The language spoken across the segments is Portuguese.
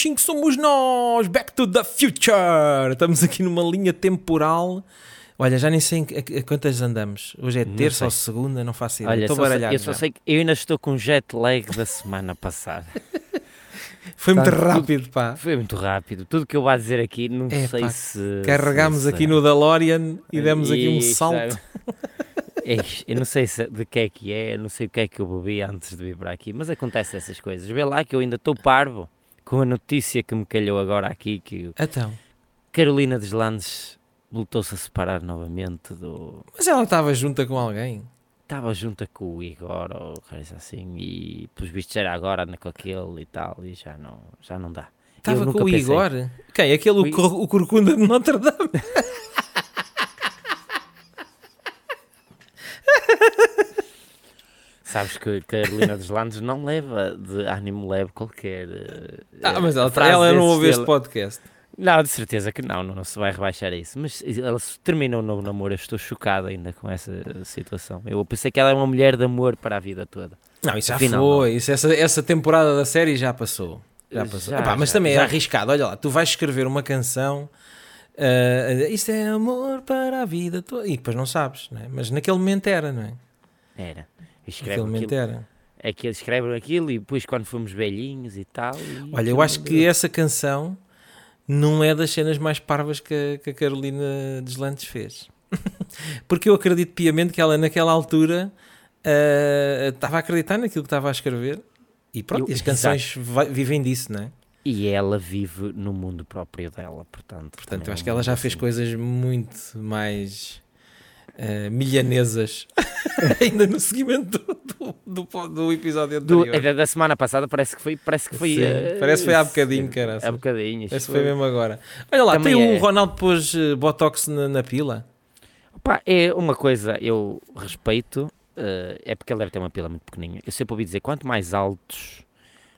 65 somos nós! Back to the future! Estamos aqui numa linha temporal. Olha, já nem sei a, quantas andamos. Hoje é terça ou segunda, não faço ideia. Olha, Estou sei- baralhado. eu só já. sei que eu ainda estou com jet lag da semana passada. Foi muito Portanto, rápido, pá. Foi muito rápido. Tudo que eu vou dizer aqui, não É, sei pá, se. Carregámos se- aqui no DeLorean e demos aqui um salto. Eish, eu não sei se- de que é que é, não sei o que é que eu bebi antes de vir para aqui, mas acontece essas coisas. Vê lá que eu ainda estou parvo com a notícia que me calhou agora aqui que Então, Carolina Deslandes voltou-se a separar novamente do. mas ela estava junta com alguém. Estava junta com o Igor ou coisa assim e pelos vistos era agora anda com aquele e tal e já não, já não dá. Estava com o pensei- Igor. Quem? Aquele, O o corcunda de Notre Dame. Sabes que Carolina Deslandes não leva de ânimo leve qualquer. eh, Ah, mas ela, ela não ouve este podcast. Não, de certeza que não, não, não se vai rebaixar a isso. Mas ela se termina um novo namoro, eu estou chocado ainda com essa situação. Eu pensei que ela é uma mulher de amor para a vida toda. Não, isso já Afinal, foi. Isso, essa, essa temporada da série já passou. Já passou. Já, Epá, mas já, também é já. arriscado. Olha lá, tu vais escrever uma canção. ah, isto é amor para a vida toda. E depois não sabes, não é? Mas naquele momento era, não é? Era. Escreve aquilo, era. é que eles escrevem aquilo e depois quando fomos velhinhos e tal. e Olha, eu acho que essa canção não é das cenas mais parvas que, a- que a Carolina Deslandes fez. Porque eu acredito piamente que ela, naquela altura, ah, estava a acreditar naquilo que estava a escrever. E pronto, Eu- e as canções vai- vivem disso, não é? E ela vive no mundo próprio dela, portanto. Portanto, eu é acho um que ela já fez assim. coisas muito mais ah, milhanesas ainda no seguimento do, do, do- do episódio Do- anterior. da, da semana passada parece que foi, parece que foi, Sim, eh, parece que foi há bocadinho, caraças. Há bocadinho. Esse foi mesmo agora. Olha lá, Também tem o é- Ronaldo pôs eh, Botox na, na pila. Pá, é uma coisa eu respeito, eh, é porque ele deve ter uma pila muito pequeninha. Eu sempre ouvi dizer, quanto mais altos,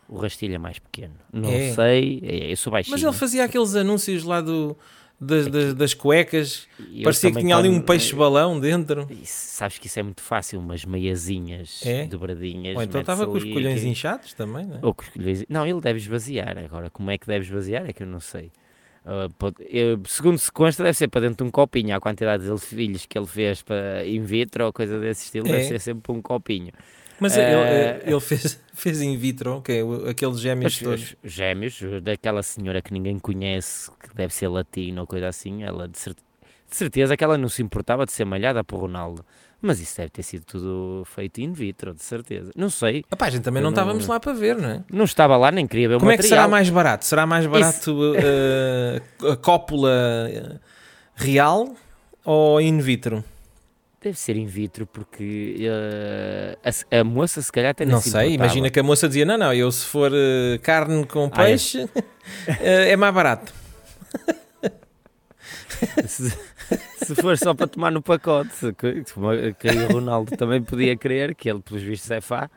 o rastilho é mais pequeno. Não É. sei, é, eu sou baixinho. Mas ele fazia aqueles anúncios lá do, das, das, das cuecas. eu Parecia que tinha ali um peixe-balão dentro. Sabes que isso é muito fácil, umas meiazinhas É? dobradinhas. Ou então estava com os colhões aqui- inchados também, não é? Ou com os colhões- Não, ele deve esvaziar. Agora, como é que deve esvaziar é que eu não sei. Ah, pode- eu- segundo se consta, deve ser para dentro de um copinho. A quantidade de filhos que ele fez para in vitro ou coisa desse estilo, É. deve ser sempre um copinho. Mas Eh, ele, ele fez, fez in vitro, ok, o- aqueles gêmeos Os, todos. os gêmeos, daquela senhora que ninguém conhece, que deve ser latina ou coisa assim, ela de, cer- de certeza que ela não se importava de ser malhada por Ronaldo. Mas isso deve ter sido tudo feito in vitro, de certeza. Não sei, a gente também não não- estávamos lá para ver, não é? não estava lá, nem queria ver Como o é que será material. mais barato? Será mais barato eh, a cópula eh, real ou in vitro? Deve ser in vitro, porque eh, a, a moça se calhar até Não se sei, imagina que a moça dizia: não, não, eu se for eh, carne com Ah, é. peixe eh, é mais barato. se, se for só para tomar no pacote, que, que o Ronaldo também podia querer, que ele pelos vistos é fá.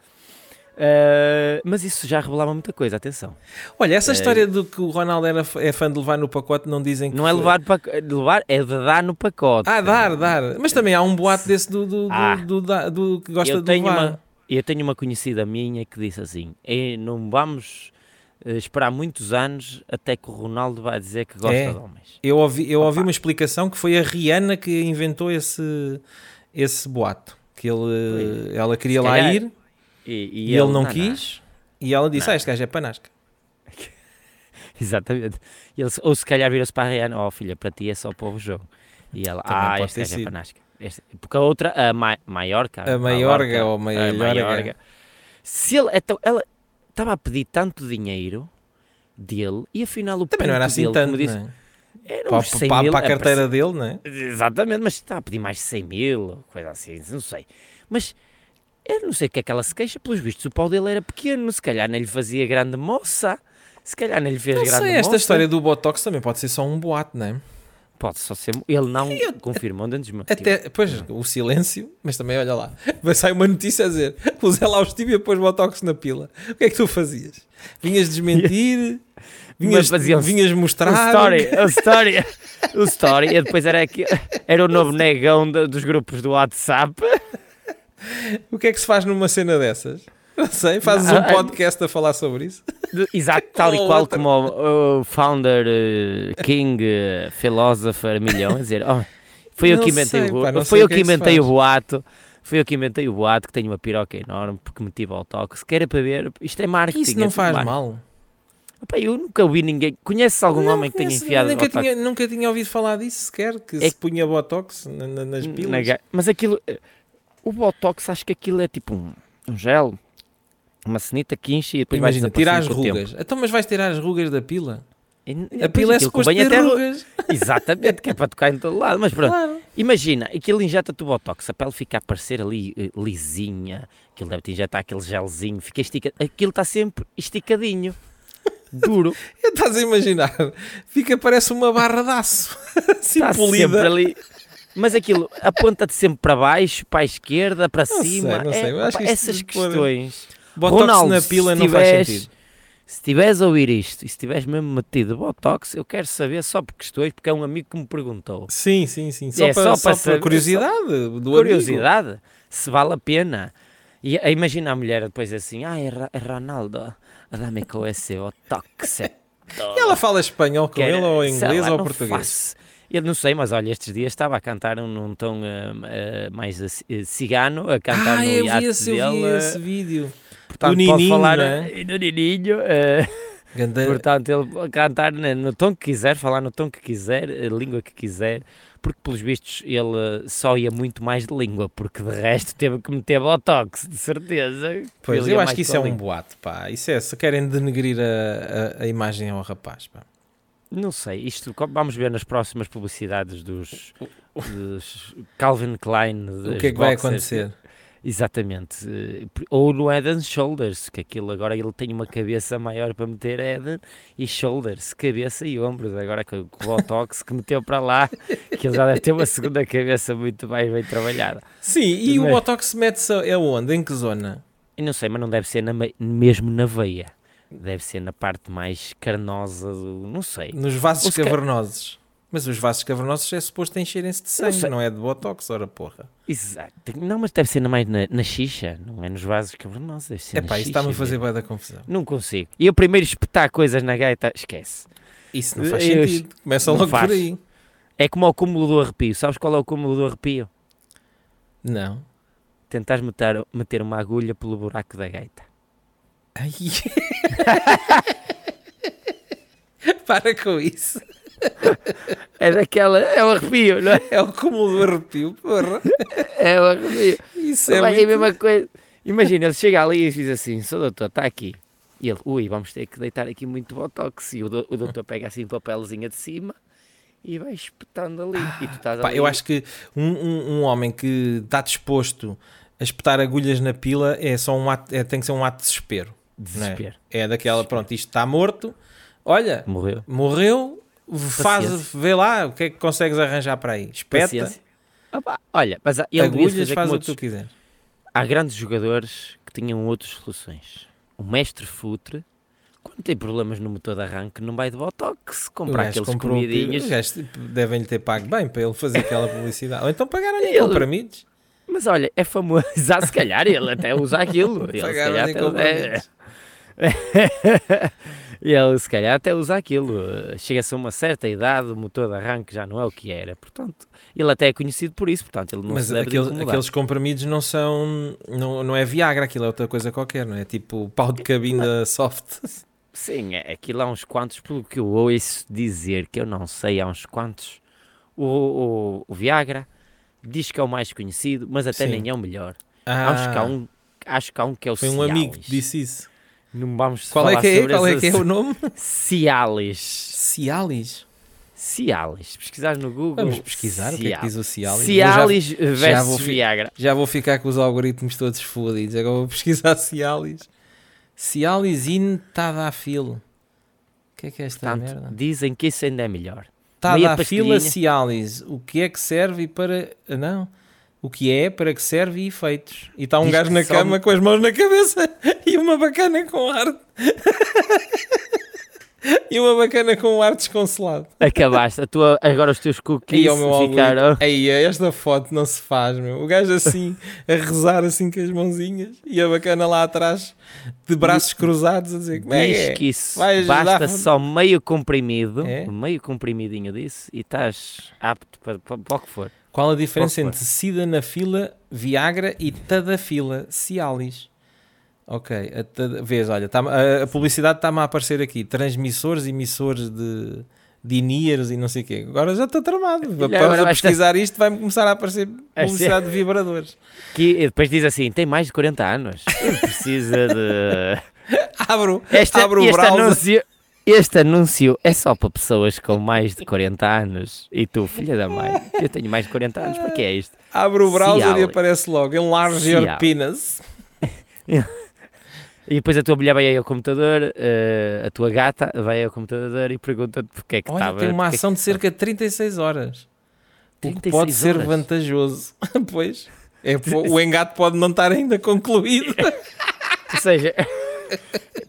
Eh, mas isso já revelava muita coisa, atenção. Olha, essa É. história do que o Ronaldo era, é fã de levar no pacote, não dizem que. Não é levar, levar é de dar no pacote. Ah, dar, dar. Mas também há um boato desse do, do, Ah. do- do que gosta de levar. uma, eu tenho uma conhecida minha que disse assim: "Eh, não vamos eh, esperar muitos anos até que o Ronaldo vai dizer que gosta É. de homens. Eu ouvi, eu ouvi uma explicação que foi a Rihanna que inventou esse, esse boato. Que ele, ela queria Se lá calhar- ir E, e, ele não, quis. E ela disse: Não. Ah, este gajo é panasca. Exatamente. E ele, ou se calhar vira-se para a Rihanna: Oh filha, para ti é só para o jogo. E ela: Também Ah, este gajo é panasca. Este- Porque a outra, a Ma Maiorca. A Maiorga ou a Maiorga. Maiorga. Se ele, então, ela estava a pedir tanto dinheiro dele e afinal o Também não era assim dele, tanto, disse, não é? era Para, uns 100 para- mil, para a é, carteira dele, não é? Exatamente, mas está a pedir mais de 100 mil, coisa assim, não sei. Mas eu não sei o que é que ela se queixa, pelos vistos o pau dele era pequeno, se calhar nem lhe fazia grande moça, se calhar nem lhe fez Não grande sei, esta moça. história do Botox também pode ser só um boato, não é? Pode só ser. Ele não confirmou antes de Até, pois, o silêncio, mas também olha lá, vai sair uma notícia a dizer: o Zé Laustíbia pôs Botox na pila. O que é que tu fazias? Vinhas desmentir? Vinhas, vinhas mostrar? O story, o story, o story, e depois era, aqui, era o novo negão da- dos grupos do WhatsApp. O que é que se faz numa cena dessas? Não sei, fazes um ah, podcast a falar sobre isso. Exato, tal e qual como o, o founder, eh, king, eh, philosopher, milhão, a dizer, oh, foi eu que inventei sei, o pá, foi eu que que é se inventei o boato, foi eu que inventei o boato que tenho uma piroca enorme porque meti botox, que era para ver, isto é marketing. Isso é não tudo faz marketing. mal. Pá, eu nunca ouvi ninguém, conheces algum Não homem que tenha conheço, enfiado nunca botox tinha, nunca tinha ouvido falar disso sequer, que É se punha botox na- na- nas na pilas. ga- Mas aquilo, eh, o botox acho que aquilo é tipo um, um gel, uma cenita que enche e depois Imagina, tirar as o tempo. rugas. Então, mas vais tirar as rugas da pila? E- A pila é suposto ter até- rugas. Exatamente, que é para tocar em todo lado. Mas pronto, Claro. imagina, aquilo injeta-te o botox, a pele fica a parecer ali eh, lisinha, aquilo deve-te injetar aquele gelzinho, fica estica... aquilo está sempre esticadinho, duro, Estás a imaginar? Fica, parece uma barra de aço. assim sempre polida. ali. Mas aquilo aponta-te sempre para baixo, para a esquerda, para Não sei, cima. não É, sei, acho pá, que essas questões. Botox Ronaldo, na pila não faz tiveres- sentido. Se estiveres a ouvir isto e se estiveres mesmo metido Botox, eu quero saber só por questões, porque é um amigo que me perguntou. Sim, sim, sim. Só É, para, só só para para saber- curiosidade do amigo. curiosidade, se vale a pena. E eh, imagina a mulher depois assim, ai, Ra- Ronaldo, dá-me com esse Botox. é E ela fala espanhol com Quer- ele ou sei inglês lá, ou não português? faço. Eu não sei, mas olha, estes dias estava a cantar num, num tom eh, eh, mais eh, cigano, a cantar Ah, no eu vi iate esse, eu vi dele. esse vídeo. portanto, do pode Nininho, falar é? do Nininho. Portanto, ele cantar no tom que quiser, falar no tom que quiser, a língua que quiser, porque pelos vistos ele só ia muito mais de língua, porque de resto teve que meter botox, de certeza. Pois, eu acho que isso é um boato, pá. Isso é, se querem denegrir a, a, a imagem ao rapaz, pá. Não sei, isto vamos ver nas próximas publicidades dos, dos Calvin Klein. O que é que vai boxers. acontecer? Exatamente. Ou no Head and Shoulders, que aquilo agora ele tem uma cabeça maior para meter Head e Shoulders, cabeça e ombros. Agora com o Botox que meteu para lá, que ele já deve ter uma segunda cabeça muito bem, bem trabalhada. Sim, e o Mas- Botox mete-se é onde? Em que zona? E não sei, mas não deve ser na me- mesmo na veia. Deve ser na parte mais carnosa do. Não sei. Nos vasos Ou se ca- cavernosos. Mas os vasos cavernosos é suposto encherem-se de sangue, não é de Botox, ora porra. Exato. Não, mas deve ser na mais na, na xixa, não é nos vasos cavernosos. Deve ser É na pá, isso está-me a fazer bem da confusão. Não consigo. E eu primeiro espetar coisas na gaita, esquece. Isso não faz Eu- sentido. Começa logo faz. por aí. É como ao cúmulo do arrepio. Sabes qual é o cúmulo do arrepio? Não. Tentares meter, meter uma agulha pelo buraco da gaita. Ai. Para com isso. É daquela. É o arrepio, não é? É o cúmulo do arrepio, porra. É o arrepio. Isso é, Vai, é a muito... mesma coisa. Imagina, ele chega ali e diz assim: Sou doutor, está aqui. E ele, ui, vamos ter que deitar aqui muito botox. E o, do- o doutor pega assim um papelzinho de cima e vai espetando ali. e tu estás Pá, ali. eu acho que um, um- um homem que está disposto a espetar agulhas na pila é só um ato, é- tem que ser um ato de desespero. Não é? Desespero. É daquela, pronto, isto está morto. Olha, Morreu. morreu, faz, Paciência. vê lá o que é que consegues arranjar para aí. Espeta. Opa, olha, mas há- ele agulhas, faz o que tu quiseres. há grandes jogadores que tinham outras soluções. O mestre Futre, quando tem problemas no motor de arranque, não vai de botox comprar aqueles comidinhos. Tipo, devem-lhe ter pago bem para ele fazer aquela publicidade. Ou então pagaram-lhe Ele- comprimidos. Mas olha, é famoso. Já se calhar ele até usa aquilo. Ele se calhar até, comprimidos. ele se calhar até usa aquilo. Chega-se a uma certa idade, o motor de arranque já não é o que era. Portanto, ele até é conhecido por isso. Portanto, ele não Mas se de aqueles, comprimidos não são. Não, não é Viagra, aquilo é outra coisa qualquer, não é? Tipo pau de cabina soft. Sim, é, aquilo há uns quantos, pelo que eu ouço dizer, que eu não sei, há uns quantos. O, o, o Viagra diz que é o mais conhecido, mas até Sim. nem é o melhor. Acho, que há Ah, um, acho que há um que é o foi um Cialis. amigo que disse isso. Não vamos Qual falar é que é? sobre Qual é que é o nome? Cialis. Cialis. Cialis. Pesquisar no Google. Vamos pesquisar o que é que diz o Cialis. Cialis já versus vou fi- Viagra. Já vou ficar com os algoritmos todos fodidos. Agora vou pesquisar Cialis. Cialis in Tadafil. O que é que é esta Portanto, merda? dizem que isso ainda é melhor. Tadafila pastilhinha. Cialis. O que é que serve e para. Não. O que é, para que serve e efeitos. E está um Diz gajo na cama com as mãos na cabeça e uma bacana com ar. E uma bacana com um ar desconsolado. Acabaste. A tua, agora os teus cookies meu ficaram. Aí, esta foto não se faz, meu. O gajo assim, a rezar assim com as mãozinhas e a bacana lá atrás, de braços cruzados, a dizer como é que Diz é? que isso basta a- só meio comprimido, É? meio comprimidinho disso, e estás apto para, para, para o que for. Qual a diferença entre Sildenafila, Viagra e Tadafila, Cialis? Ok, a tada- vês, olha, tá- a, a publicidade está-me a aparecer aqui, transmissores, emissores de, de INIRs e não sei o quê. Agora já estou tramado, para pesquisar isto vai-me começar a aparecer Vai publicidade de vibradores. Que, e depois diz assim: tem mais de 40 anos, precisa de. Abro, Este, abro o este browser. anúncio, este anúncio é só para pessoas com mais de 40 anos. E tu, filha da mãe, eu tenho mais de 40 anos, para que é isto? Abro o browser e aparece logo, enlarge your Cialis. penis. E depois a tua mulher vai aí ao computador, eh, a tua gata vai ao computador e pergunta-te porque é que Olha, estava. tem uma porque é que- ação de cerca de 36 horas. O que 36 pode ser horas? vantajoso. pois. É, o engate pode não estar ainda concluído. Ou seja,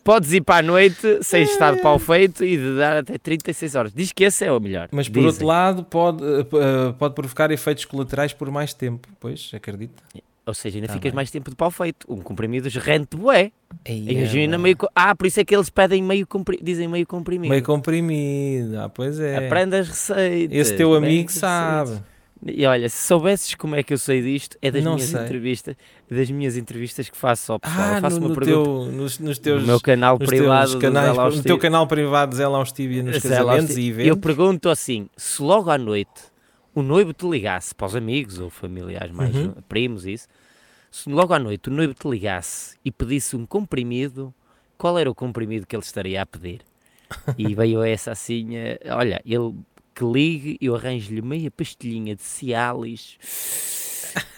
podes ir para a noite sem estar de pau feito e de dar até 36 horas. Diz que esse é o melhor. Mas por Dizem. outro lado, pode, eh, eh, pode provocar efeitos colaterais por mais tempo. Pois, acredito. Ou seja, ainda Tá ficas bem. mais tempo de pau feito. Um comprimido gerente bué. Aí Imagina é, meio. co- Ah, por isso é que eles pedem meio comprimido. Dizem meio comprimido. meio comprimido. Ah, pois é. Aprenda as receitas. Esse teu bem amigo as sabe. E olha, se soubesses como é que eu sei disto, é das Não minhas sei. entrevistas, das minhas entrevistas que faço ao pessoal. Ah, eu faço no, uma no pergunta teu, nos, nos teus, no meu canal nos privado. canais, no teu canal privado Zé Laustíbia nos Zé casamentos e Eu eventos. pergunto assim: se logo à noite o noivo te ligasse para os amigos ou familiares mais Uhum. primos, isso, se logo à noite o noivo te ligasse e pedisse um comprimido, qual era o comprimido que ele estaria a pedir? E veio essa assim: eh, olha, ele que ligue, eu arranjo-lhe meia pastilhinha de Cialis.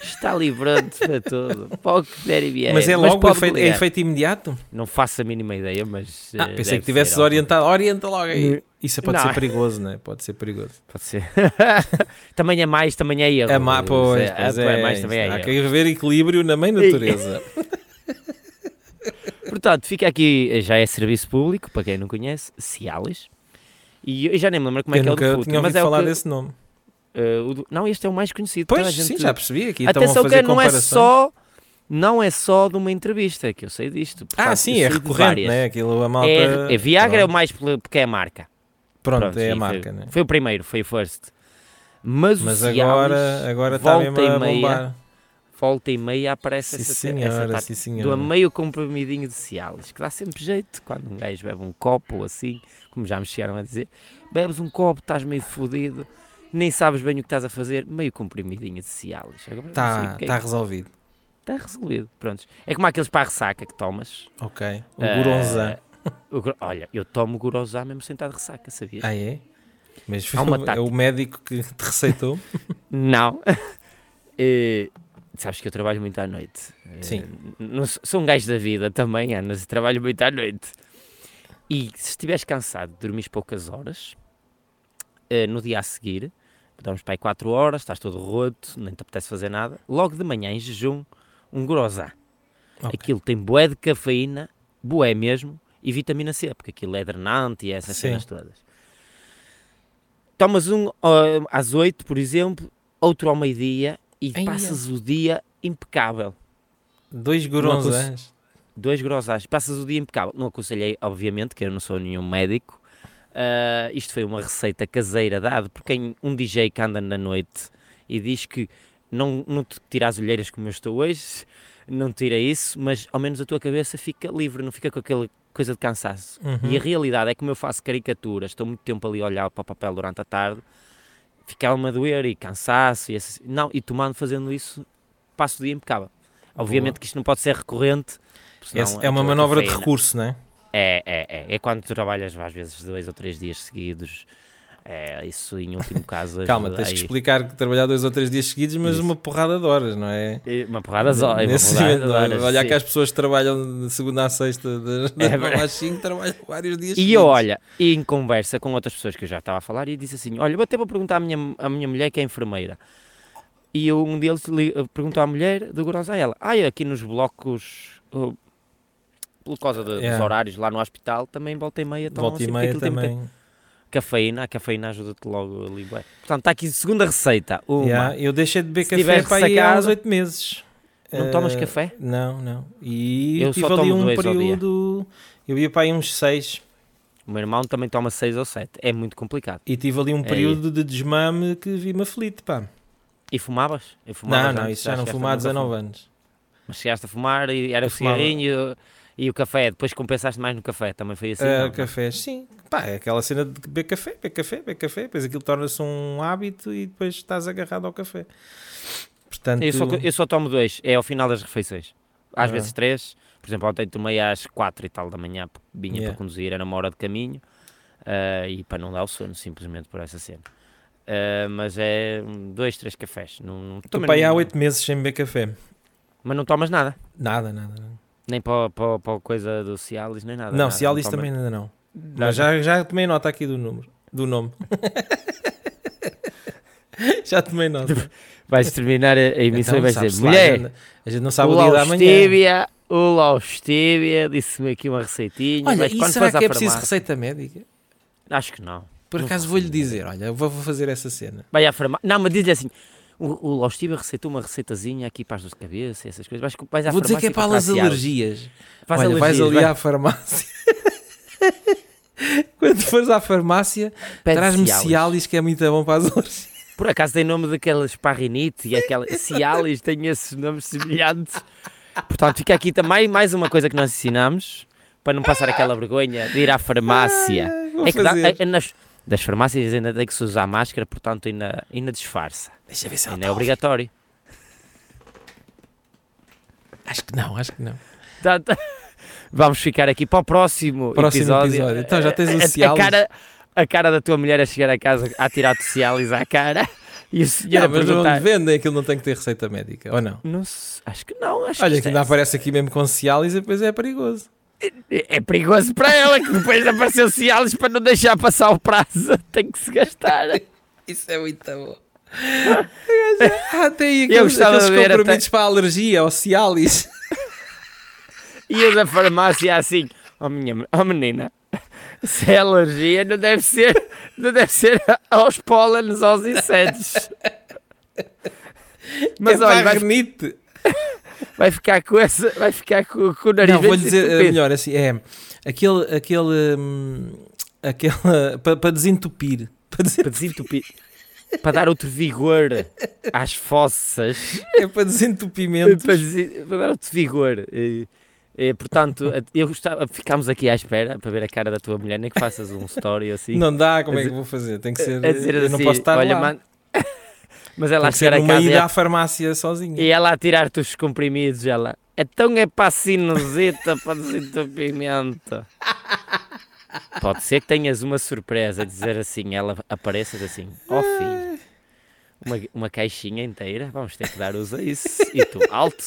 Está livrando para tudo. Para o que der e vier. Mas é logo pode efeito, é efeito imediato? Não faço a mínima ideia, mas. Ah, eh, pensei que tivesses orientado. Orienta logo aí. Isso pode Não. ser perigoso, não é? Pode ser perigoso. Pode ser. também é mais, também é erro. É má, pois, É, pois é, é, mais, também é Há erro. que haver equilíbrio na mãe natureza. Portanto, fica aqui, já é serviço público, para quem não conhece, Cialis. E eu já nem me lembro como é eu que é o do tinha mas ouvido é falar que, desse nome. o do- não, este é o mais conhecido. Pois, gente- sim, já percebi. Aqui Atenção que não é só, não é só de uma entrevista, que eu sei disto. Ah, portanto, sim, eu é recorrente, né? Aquilo, a malta... É, é Viagra é o mais porque é a marca. Pronto, Pronto, é a sim, marca, foi, né? foi o primeiro, foi o first. Mas, Mas agora, agora está mesmo a e meia, bombar. Volta e meia aparece Sim, essa, senhora, essa parte sim, do senhora. meio comprimidinho de Cialis, que dá sempre jeito quando um gajo bebe um copo ou assim, como já me chegaram a dizer, bebes um copo, estás meio fodido, nem sabes bem o que estás a fazer, meio comprimidinho de Cialis. Está é tá resolvido. tá resolvido, pronto. É como aqueles para a ressaca que tomas. Ok. O gro- olha, eu tomo Gurosá mesmo sentado de ressaca, sabias? Ah, é? Mas é o médico que te receitou? Não. Eh, sabes que eu trabalho muito à noite. Eh, Sim. não sou- um gajo da vida também, Ana, trabalho muito à noite. E se estiveres cansado de dormir poucas horas, eh, no dia a seguir, dormes para aí 4 horas, estás todo roto, nem te apetece fazer nada, logo de manhã em jejum, um grosá. Ok. Aquilo tem bué de cafeína, bué mesmo, e vitamina C, porque aquilo é drenante e essas Sim. cenas todas. Tomas um ó, às 8, por exemplo, outro ao meio-dia e Eia. passas o dia impecável. Dois Guronzans. Dois grosás, passas o dia impecável. Não aconselhei, obviamente, que eu não sou nenhum médico. Ah, isto foi uma receita caseira dada por quem um DJ que anda na noite e diz que não, não te tira as olheiras como eu estou hoje, não tira isso, mas ao menos a tua cabeça fica livre, não fica com aquela coisa de cansaço. Uhum. E a realidade é que como eu faço caricaturas, estou muito tempo ali a olhar para o papel durante a tarde, ficava-me a doer e cansaço, e esse- não, e tomando, fazendo isso, passo o dia impecável. Obviamente que isto não pode ser recorrente. É, uma manobra de cafeína- recurso, não é? É, é, é. É quando tu trabalhas às vezes dois ou três dias seguidos. É, isso em último caso. Calma, tens que aí. explicar que trabalhar dois ou três dias seguidos, mas Isso. uma porrada de horas, não é? Uma porrada só. é uma Nesse momento, de horas, olhar sim. que as pessoas que trabalham de segunda à sexta, de, de É às cinco, trabalham vários dias E seguidos. eu, olha, em conversa com outras pessoas que eu já estava a falar, e disse assim: Olha, vou até vou perguntar à minha, à minha mulher que é enfermeira. E eu, um deles perguntou à mulher do Grossa a ela: Ah, aqui nos blocos. por causa de- dos Yeah. horários lá no hospital, também volta e meia Volta e assim, meia tem muita também. Cafeína, a cafeína ajuda-te logo ali, bué. Portanto, está aqui segunda receita, uma, Yeah, eu deixei de beber café para aí há uns ressacado- 8 meses. não tomas Eh, café? Não, não. E Eu tive só ali tomo um período. Eu ia para aí uns 6 O meu irmão também toma 6 ou 7, é muito complicado. e tive ali um É período de desmame que vi-me aflito, pá. E fumavas? Eu Não, fumava não, isso já não chegaste a fumo há nunca 19 fumar. anos. Mas chegaste a fumar e era Eu o fumava. E o café, depois compensaste mais no café, também foi assim? Ah, não, não? cafés, sim. Pá, é aquela cena de beber café, beber café, beber café, depois aquilo torna-se um hábito e depois estás agarrado ao café. Portanto, Eu só, eu só tomo dois, é ao final das refeições. Às Ah. vezes três. Por exemplo, ontem tomei às quatro e tal da manhã, porque vinha Yeah. para conduzir, era uma hora de caminho. ah, e para não dar o sono, simplesmente por essa cena. Ah, mas é dois, três cafés. Não, não, estou para aí há não- 8 meses sem beber café. Mas não tomas nada. Nada, nada. nada. Nem para, para, para a coisa do Cialis, nem nada. não, nada, Cialis tomas- também ainda não. Mas já, já tomei nota aqui do número. Do nome. já tomei nota. Vais terminar a a emissão Então, e vais dizer: lá, mulher, a gente- a gente não sabe o dia da manhã. Laustíbia, o Laustíbia disse-me aqui uma receitinha. Olha, mas e quando será que é preciso farmácia- receita médica? Acho que não. Por Não acaso vou-lhe dizer, olha, vou vou fazer essa cena. Vai à farmácia. Não, mas diz-lhe assim: o, o Laustíbia receitou uma receitazinha aqui para as dores de cabeça, essas coisas. Vais, vais à Vou dizer que é para as alergias. Faz olha, vais alergias, ali vai. à farmácia. Quando fores à farmácia, traz-me Cialis. Que é muito bom para as alergias. Por acaso tem nome daquela esparrinite e aquela Cialis, tem esses nomes semelhantes. Portanto, fica aqui também mais uma coisa que nós ensinamos para não passar aquela vergonha de ir à farmácia. Vou é que dá, é- é nas, das farmácias ainda tem que se usar máscara, portanto ainda, ainda disfarça. Deixa ver se ela Ainda está é obrigatório. Acho que não, acho que não. Portanto, vamos ficar aqui para o próximo, Próximo episódio. episódio. Então, já tens o A- a, cara, a cara da tua mulher a chegar a casa a tirar-te Cialis à cara e o senhor Não, mas perguntar... onde vendem aquilo não tem que ter receita médica, ou não? Não acho que não, acho Olha, que que isto ainda é, aparece aqui mesmo com Cialis e depois é perigoso. É é perigoso para ela que depois apareceu Cialis para não deixar passar o prazo, tem que se gastar. Isso é muito bom. ah, tem aí Eu aqueles, gostava aqueles de ver comprimidos para a alergia, ao Cialis. E a da farmácia assim, oh, minha, oh menina, se é alergia não deve ser, não deve ser aos pólenes, aos insetos. Mas é olha, vai. Vai ficar com essa, vai ficar com, com o nariz Não, bem vou-lhe dizer desentupido. melhor assim, é aquele, aquele, hum, aquela, para, para desentupir, para, desen- para desentupir, para dar outro vigor às fossas, é para desentupimento. para, dar outro vigor. Eh, eh, portanto, eu gostava, ficámos aqui à espera para ver a cara da tua mulher, nem que faças um story assim. Não dá, como é que vou fazer? Tem que ser, a dizer eu assim, não posso estar olha, lá. man- Mas ela a chegar a casa ida à farmácia sozinha. E ela a tirar-te os comprimidos, ela. Então é para a sinusita, para desentupimento. Pode ser que tenhas uma surpresa, dizer assim, ela apareças assim, ó filho, uma, uma caixinha inteira, vamos ter que dar uso a isso. E tu, alto,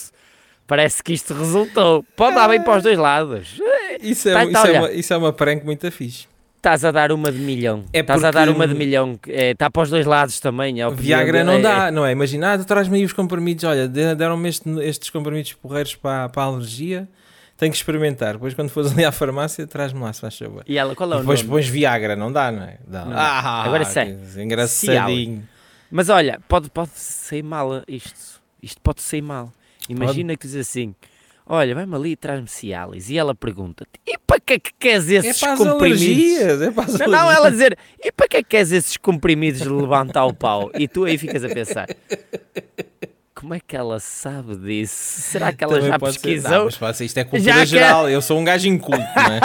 parece que isto resultou. Pode dar bem para os dois lados. Isso é, Tá, isso, tá, é uma, isso é uma prank muito fixe. Estás a dar uma de milhão. É Estás a dar uma de milhão. Está para os dois lados também. a opinião Viagra não é- dá, não é? Imagina, ah, traz-me aí os comprimidos, olha, de- deram-me este- estes comprimidos porreiros para, para a alergia, tenho que experimentar. Depois, quando fores ali à farmácia, traz-me lá, se faz favor. E ela, qual é E o depois nome? pões Viagra, não dá, não é? Dá. Não. Ah, Agora sei. Engraçadinho. Mas olha, pode, pode sair mal isto. Isto pode sair mal. Imagina que diz assim: Olha, vai-me ali e traz-me Cialis. E ela pergunta E para que é que queres É esses para as comprimidos? alergias, é para as Não, não, alergias. ela dizer E para que é que queres esses comprimidos de levantar o pau? E tu aí ficas a pensar: Como é que ela sabe disso? Será que ela Também já ser. pesquisou? Não, ser, isto é cultura Já que- geral, eu sou um gajo inculto, não é?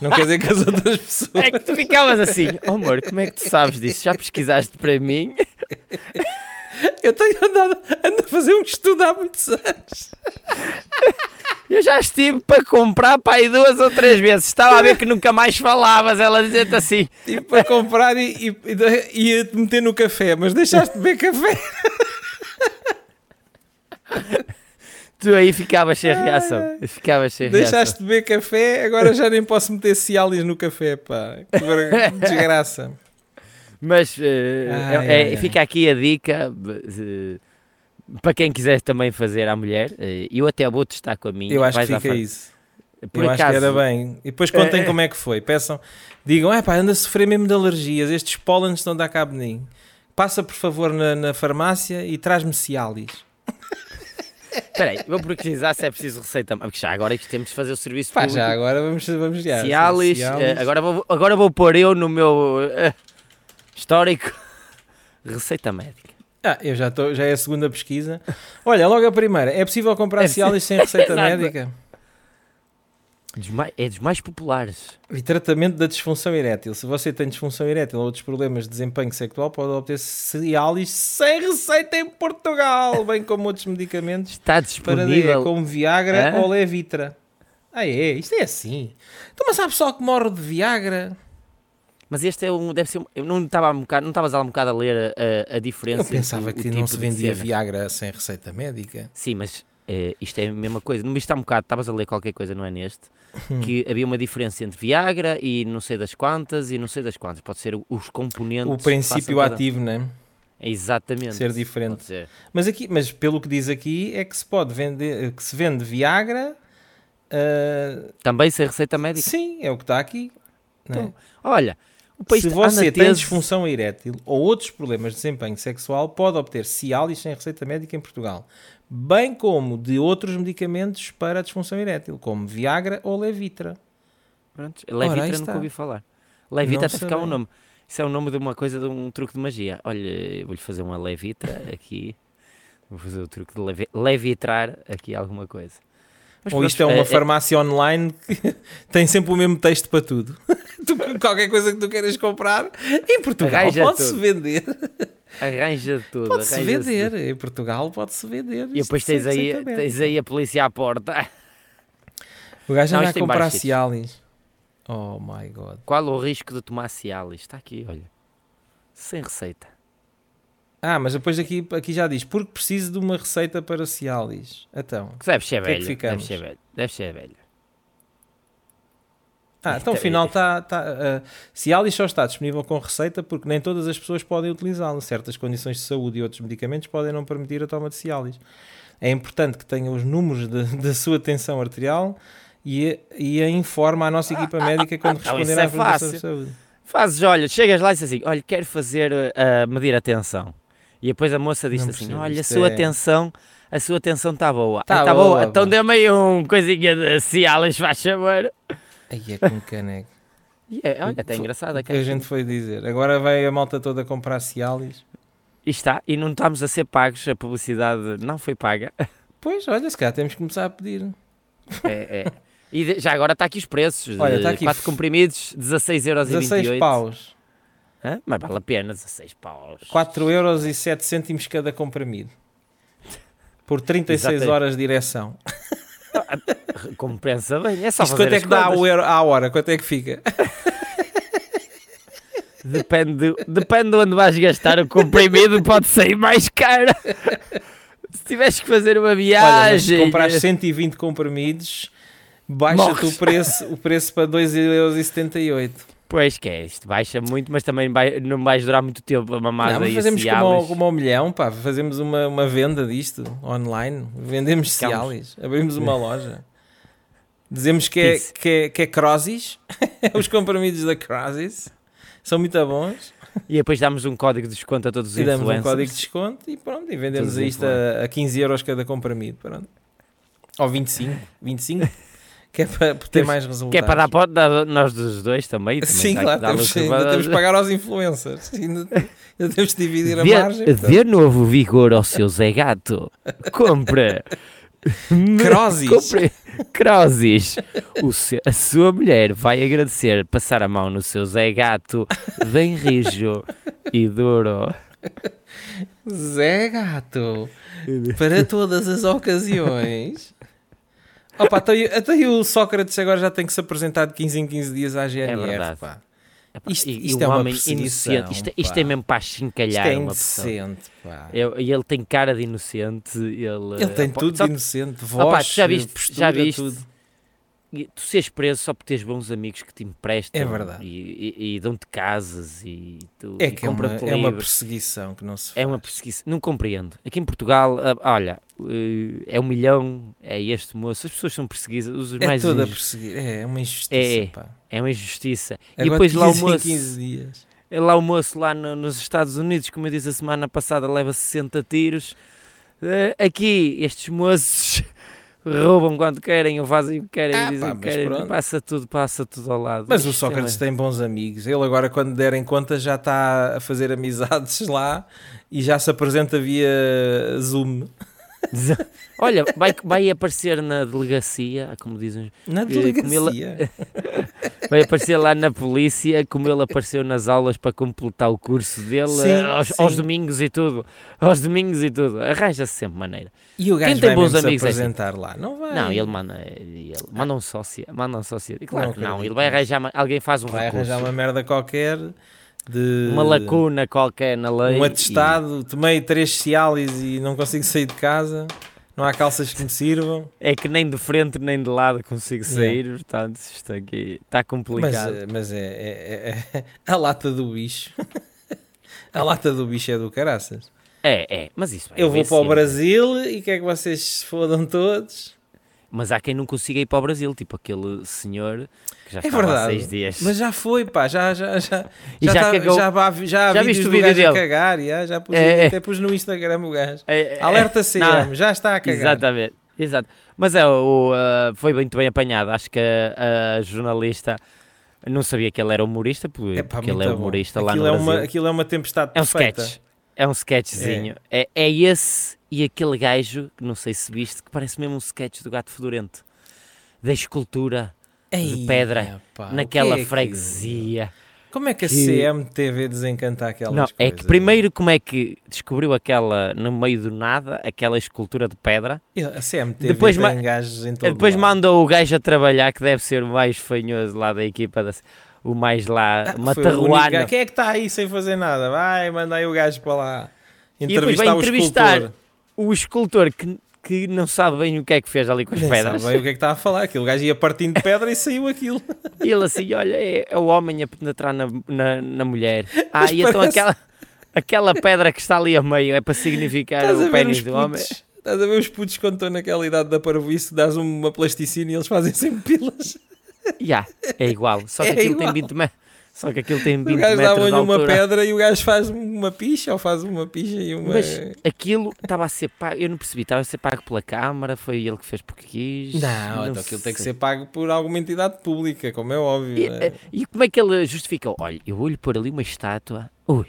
Não quer dizer que as outras pessoas... É que tu ficavas assim: Oh amor, como é que tu sabes disso? Já pesquisaste para mim? Eu tenho andado ando a fazer um estudo há muitos anos. Eu já estive para comprar para aí duas ou três vezes. Estava a ver que nunca mais falavas. Ela dizia-te assim: Tive para comprar e, e, e ia-te meter no café, mas deixaste de beber café. Tu aí ficavas sem reação. Ficavas sem reação. Deixaste de beber café, agora já nem posso meter Cialis no café, pá. Que desgraça. Mas eh, Ai, é- é- ai, ai. fica aqui a dica eh, para quem quiser também fazer à mulher. eh, eu até vou testar com a minha. Eu acho que fica isso. Por eu acaso, acho que era bem. E depois contem É, como é que foi. Peçam, digam, é pá, anda a sofrer mesmo de alergias, estes pólenes estão a dar cabo de mim. Passa por favor na, na farmácia e traz-me Cialis. Espera aí, vou precisar se é preciso receita. Porque já agora é que temos de fazer o serviço Pá, público. já agora vamos, vamos já. Cialis, Cialis. eh, agora, vou, agora vou pôr eu no meu eh, histórico receita médica. Ah, eu já estou, já é a segunda pesquisa. Olha, logo a primeira. É possível comprar É Cialis sem receita médica? Dos é dos mais populares. E tratamento da disfunção erétil. Se você tem disfunção erétil ou outros problemas de desempenho sexual, pode obter Cialis sem receita em Portugal, bem como outros medicamentos Está para disponível. DE, como Viagra Hã? ou Levitra. Ah, é? Isto é assim. Então, mas há pessoal que morre de Viagra. Mas este é um. Deve ser um, eu não estava um bocado, não estavas há um bocado a ler a, a diferença. Eu pensava o- que o não tipo se de vendia. Viagra sem receita médica. Sim, mas eh, isto é a mesma coisa. Não me está um bocado, estavas a ler qualquer coisa, não é neste? Hum. Que havia uma diferença entre Viagra e não sei das quantas e não sei das quantas. Pode ser os componentes. O princípio cada- ativo, não é? É exatamente. Ser diferente. Ser. Mas, aqui, mas pelo que diz aqui é que se pode vender, que se vende Viagra. ah, Também sem receita médica. sim, é o que está aqui. não é? Então, Olha, o país Se você tem teso. disfunção erétil ou outros problemas de desempenho sexual, pode obter Cialis sem receita médica em Portugal, bem como de outros medicamentos para a disfunção erétil, como Viagra ou Levitra. Pronto, Ora, Levitra está. nunca ouvi falar. Levitra Não até ficar um sabia. nome. Isso é o nome de uma coisa, de um truque de magia. Olha, vou-lhe fazer uma Levitra aqui. Vou fazer o truque de levi- levitrar aqui alguma coisa. Mas ou pronto, isto é uma eh, farmácia online que tem sempre o mesmo texto para tudo. Tu, qualquer coisa que tu queiras comprar, em Portugal pode-se vender. Arranja tudo. Pode-se vender. tudo. Em Portugal pode-se vender. E depois tens aí, tens aí a polícia à porta. O gajo Não, anda a isto tem comprar. Cialis. Oh my god. Qual o risco de tomar Cialis? Está aqui, olha. Sem receita. Ah, mas depois aqui, aqui já diz, porque preciso de uma receita para Cialis. Então. Deve ser é velho. ficamos? Deve ser velho. Deve ser velho. Ah, então é- afinal está. Tá, ah, Cialis só está disponível com receita porque nem todas as pessoas podem utilizá-lo. Certas condições de saúde e outros medicamentos podem não permitir a toma de Cialis. É importante que tenha os números da sua tensão arterial e, e a informa a nossa equipa médica quando então responder isso à é informação de saúde. Fazes, olha, chegas lá e dizes assim: olha, quero fazer, uh, medir a tensão. E depois a moça diz Não assim: percebo, olha, a sua é- tensão, a sua tensão está boa. Tá Está tá boa, boa, então dê-me aí um coisinha de Cialis, faz favor. Aí é com caneco. E é, olha, até engraçado. O que a gente foi dizer. Agora vai a malta toda comprar Cialis. E está, e não estamos a ser pagos, a publicidade não foi paga. Pois, olha, se calhar temos que começar a pedir. É, é. E de- já agora está aqui os preços: Olha, está aqui 4 comprimidos, 16,28€. 16 paus. Hã? Mas vale a pena, 16 paus. 4 euros e 7 cêntimos cada comprimido. Por 36 Exatamente. horas de direção. Compensa bem, é só Isto quanto é que dá contas. ao euro, à hora? Quanto é que fica? Depende, depende de onde vais gastar o comprimido, pode sair mais caro. Se tiveres que fazer uma Olha, viagem. se comprares 120 comprimidos, baixa-te o preço, o preço para 2,78€. Pois que é, isto baixa muito, mas também vai- não vais durar muito tempo a mamar Não, mas fazemos esse como, como ao milhão, pá. Fazemos uma, uma venda disto online. Vendemos. Cialis. Abrimos uma loja. Dizemos que é, Isso. que é, que é Crozis. Os comprimidos da Crozis. São muito bons. E depois damos um código de desconto a todos os E damos um influencers. código de desconto e pronto. E vendemos Todos isto a, a 15 euros cada comprimido. Pronto. Ou 25. 25. Que é para ter Temos- mais resultados. Que é para dar para dar- nós dos dois também. também Sim, claro. Temos, ainda para- temos que pagar aos influencers. Ainda, ainda temos de dividir a Dê, margem. portanto. dê novo vigor ao seu Zé Gato. Compra. Crozis. Compre seu- a sua mulher vai agradecer passar a mão no seu Zé Gato bem rijo e duro. Zé Gato, para todas as ocasiões. Opa, até, aí- até aí o Sócrates agora já tem que se apresentar de 15 em 15 dias à GNR. verdade. pá. Epá, Isto- e- e isto um é uma inocente. Isto, isto pá. é mesmo para Isto chincalhar é pessoa. indecente. Pá. Eu- E ele tem cara de inocente. Ele, Ele tem eh, tudo de inocente, voz, Opa, já viste- postura, já viste? tudo. E tu seres preso só por teres bons amigos que te emprestam É verdade. e, e- e dão-te casas e tu É e que é uma, é uma perseguição que não se É uma faz. perseguição, não compreendo. Aqui em Portugal, ah, olha, eh, é um milhão, é este moço, as pessoas são perseguidas, os É mais toda perseguir. É uma injustiça, É. pá. É uma injustiça. e Agora depois lá o 15 em moço, 15 dias. é lá o moço lá no- nos Estados Unidos, como eu disse a semana passada, leva 60 tiros. Eh, aqui, estes moços roubam quando querem ou fazem o que querem, Ah, dizem pá, que querem, pronto. passa tudo, passa tudo ao lado. Mas o é Sócrates tem bons amigos. Ele agora, quando derem conta, já está a fazer amizades lá e já se apresenta via Zoom. Olha, vai, vai aparecer na delegacia, como dizem Na Eh, como ele- delegacia. Vai aparecer lá na polícia, como ele apareceu nas aulas para completar o curso dele, Sim, eh, aos, sim. aos domingos e tudo. Aos domingos e tudo. Arranja-se sempre maneira. E o gajo Quem tem vai bons amigos é assim. apresentar lá. Não vai. Não, ele manda, ele manda um sócio, manda um sócio. Claro Não que não, ele vai arranjar, alguém faz um vai recurso, arranjar uma merda qualquer de uma lacuna qualquer na lei. um e- atestado. Tomei três Cialis e não consigo sair de casa. Não há calças que me sirvam. É que nem de frente nem de lado consigo Yeah. sair, portanto, isto aqui está Mas, complicado. eh, mas é, é- é- é- a lata do bicho. a lata do bicho é do caraças. É, é, mas isso vai Eu vou para o. Brasil e quer que vocês se fodam todos. Mas há quem não consiga ir para o Brasil, tipo aquele senhor que já É estava há verdade. seis dias. Mas já foi, pá, já, já, já, E já tá- cagou. já, já, Já viste o vídeo dele? cagar, já, já pus, É, até pus no Instagram o gajo. É, é, Alerta CM, já está a cagar. Exatamente, exato. Mas é, o, uh, foi muito bem apanhado. Acho que a, a jornalista não sabia que ele era humorista, porque, pá, porque ele é bom. humorista lá aquilo no é Brasil. uma, Aquilo é uma tempestade É um perfeita. sketch. É um sketchzinho. É. É, esse e aquele gajo, que não sei se viste, que parece mesmo um sketch do gato fedorento. Da escultura Ei, pedra pá, o naquela que é que- freguesia. Como é que a que- CMTV desencanta aquelas Não, coisas? é que primeiro como é que descobriu aquela, no meio do nada, aquela escultura de pedra. A CMTV Depois tem ma- gajos em todo Depois lado. mandou o gajo a trabalhar, que deve ser o mais fanhoso lá da equipa, da- o mais lá, Ah, único matarruana. gajo. Quem é que está aí sem fazer nada? Vai, manda aí o gajo para lá. depois vai Entrevistar o entrevistar escultor. O escultor que, que não sabe bem o que é que fez ali com as Nem pedras. sabe bem o que é que está a falar. Aquele gajo ia partindo de pedra e saiu aquilo. E ele assim, olha, é, é o homem a penetrar na, na, na mulher. Ah, e então parece- aquela, aquela pedra que está ali a meio é para significar Estás o pênis do homem. Estás a ver os putos quando estão naquela idade da parvoíce, dás uma plasticina e eles fazem sempre pilas. Ya, é igual, só que É aquilo igual. tem 20 metros. Só que aquilo tem 20 O gajo metros de dá-lhe uma altura. pedra e o gajo faz uma picha ou faz uma picha e uma. Mas aquilo estava a ser pago, eu não percebi, estava a ser pago pela Câmara, foi ele que fez porque quis. Não, então aquilo tem que ser pago por alguma entidade pública, como é óbvio. E, né? e como é que ele justificou? Olha, eu vou-lhe pôr ali uma estátua, ui,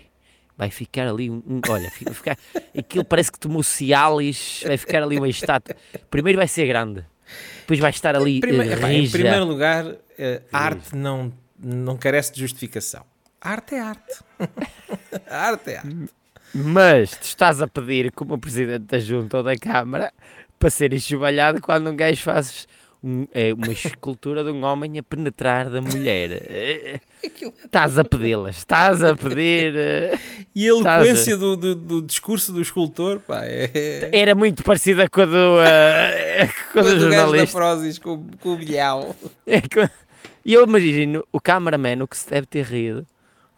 vai ficar ali um. um- olha, fica, ficar, aquilo parece que tomou Cialis, vai ficar ali uma estátua. Primeiro vai ser grande, depois vai estar ali. Prime- eh, epá, em primeiro lugar, eh, a arte não, não carece de justificação. A arte é arte. a arte é arte. Mas tu estás a pedir como presidente da Junta ou da Câmara para ser enxovalhado quando um gajo faz um- é, uma escultura de um homem a penetrar da mulher. Eh, Estás a pedi-las, estás a pedir. eh, E a Estás a eloquência do, do, do discurso do escultor, pá, é. Era muito parecida com a do, eh, com a do jornalista. Prozis com, com o bilhão. É com- E eu imagino o cameraman, o que se deve ter rido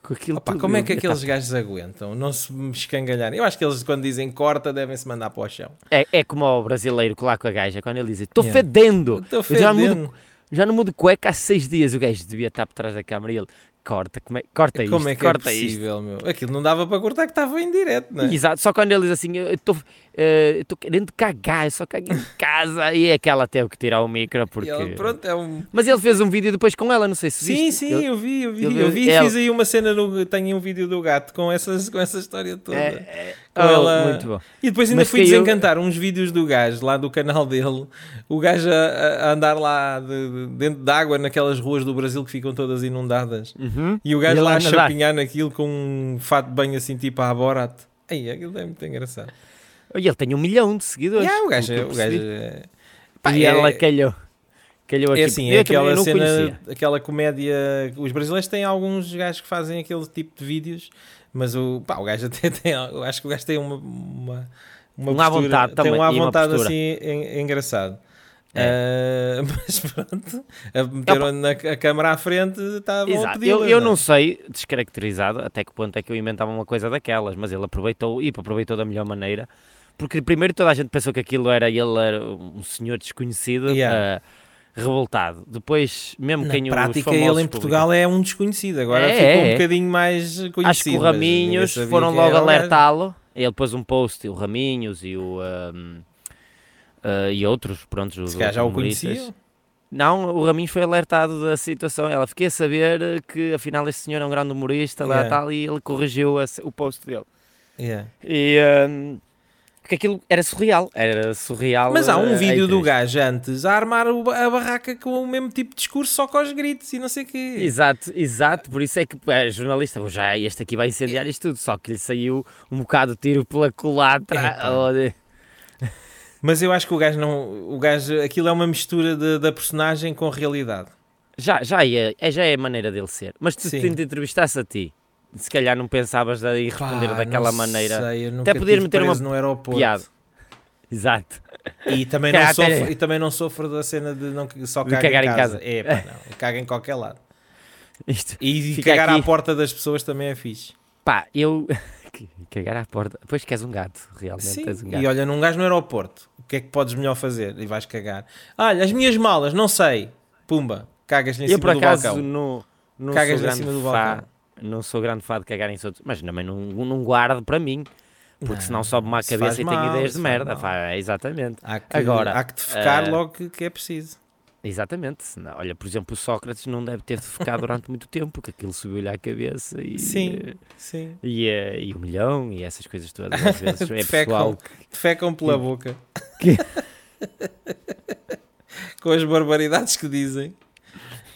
com aquilo Opa, tudo. como é que aqueles gajos aguentam? Não se escangalharem? Eu acho que eles, quando dizem corta, devem-se mandar para o chão. É, é como o brasileiro que lá com a gaja, quando ele diz: Estou Yeah. fedendo! Estou fedendo. mudo, já não mudo cueca há seis dias. O gajo devia estar por trás da câmara e ele corta, como é, corta isto, Como é que é corta isto. possível, meu? Aquilo não dava para cortar que estava em direto, não é? Exato, só quando ele diz assim, eu estou estou querendo cagar, eu só cago em casa, e é que ela teve que tirar o micro, porque... ele, pronto, é um... Mas ele fez um vídeo depois com ela, não sei se Sim, viste. sim, Ele- eu vi, eu vi, eu vi e fiz aí uma cena, no, tenho um vídeo do gato com, essas, com essa história toda. É, é, Com oh, ela- Muito bom. E depois ainda Mas fui desencantar uns vídeos do gajo lá do canal dele, o gajo a, a andar lá de- de- dentro de água naquelas ruas do Brasil que ficam todas inundadas. Uhum. E o gajo ele lá a chapinhar naquilo com um fato banho assim tipo a Borat. Aí, aquilo é muito engraçado. E ele tem um milhão de seguidores. Yeah, o gajo, é- o eu gajo é... Pá, e é- ela calhou. Calhou aqui. É assim, Eu é aquela cena, conhecia. aquela comédia. Os brasileiros têm alguns gajos que fazem aquele tipo de vídeos, mas o, pá, o gajo até tem. Eu acho que o gajo tem uma. uma uma Um à postura- vontade tem também, um à uma vontade postura. assim en- engraçado. Ah, mas pronto, a meteram na a câmara à frente, estavam a Exato. pedi Eu, eu não sei, descaracterizado, até que ponto é que eu inventava uma coisa daquelas, mas ele aproveitou e aproveitou da melhor maneira. Porque primeiro toda a gente pensou que aquilo era ele era um senhor desconhecido, Yeah. ah, revoltado. Depois, mesmo Na quem prática, ele em Portugal é um desconhecido. Agora É, ficou um é. bocadinho mais conhecido. Acho que o Raminhos foram logo alertá-lo. Ele pôs um post, o Raminhos e o. ahm, ah, e outros, pronto, os Se calhar já o conheciam. Não, o Raminhos foi alertado da situação. Ela fiquei a saber que afinal este senhor é um grande humorista lá Yeah. tal e ele corrigiu a- o post dele. Yeah. E ahm, porque aquilo era surreal, era surreal. Mas há um eh, vídeo do gajo antes a armar a barraca com o mesmo tipo de discurso, só com os gritos e não sei o quê. Exato, exato, por isso é que é, jornalista, "Oh, já este aqui vai incendiar isto tudo, só que lhe saiu um bocado de tiro pela culatra. Olha. Mas eu acho que o gajo não. O gajo, aquilo é uma mistura de- da personagem com realidade. Já, já, é, é- já é a maneira dele ser. Mas se Sim. te entrevistasse a ti, se calhar não pensavas em responder Pá, daquela não maneira. Sei, eu nunca poder meter uma no aeroporto. piada. Exato. E também, não até- sofro, e também não sofro da cena de não, só De cagar, em em casa. casa. É, pá, não. Eu cago em qualquer lado. Isto. E Fica cagar aqui. à porta das pessoas também é fixe. Pá, eu. Cagar à porta. Pois que és um gato, realmente Sim. um gato. E olha, num gajo no aeroporto, o que é que podes melhor fazer? E vais cagar. Olha, as minhas malas, não sei. Pumba, cagas-lhe em eu cima por do acaso balcão. não, não Cagas sou em cima do balcão. Não sou grande fã de cagar em outros, mas também não, não guardo para mim, porque Não, senão sobe-me à isso cabeça faz e tenho mal, ideias isso de faz merda. mal. Pá, exatamente. Há que, Agora, há que defecar eh, logo que, que é preciso. Exatamente. Olha, por exemplo, o Sócrates não deve ter de ficar durante muito tempo, porque aquilo subiu-lhe à cabeça e, Sim. eh, Sim. e, eh, e o milhão e essas coisas todas. Às vezes é Defecam. pessoal Defecam pela boca. Que- Com as barbaridades que dizem.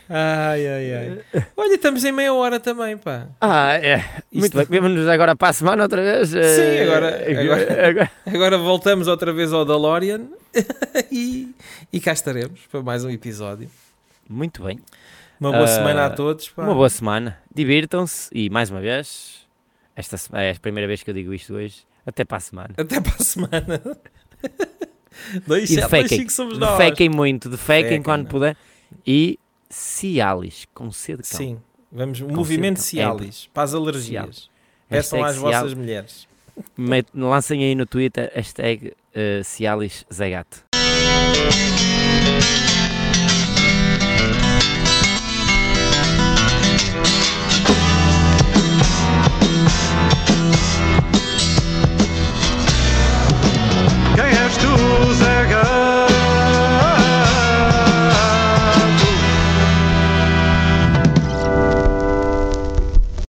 Ai, ai, ai. Olha, estamos em meia hora também, pá. Ah, é. Muito bem. Vemo-nos agora para a semana outra vez. Sim, eh, agora- agora- agora- Agora voltamos outra vez ao DeLorean e, e cá estaremos para mais um episódio. Muito bem. Uma boa Ah, semana a todos. Pá. Uma boa semana. Divirtam-se e mais uma vez, esta é a primeira vez que eu digo isto hoje. Até para a semana. Até para a semana. Dois, E defequem. somos nós. Defequem muito, defequem Defequem, quando não. puder. E Cialis, com C de cão. Sim, vamos. Movimento Conceito. Cialis para as alergias. Peçam às Cial- vossas mulheres. Met- Lancem aí no Twitter hashtag uh, Cialis Zegato.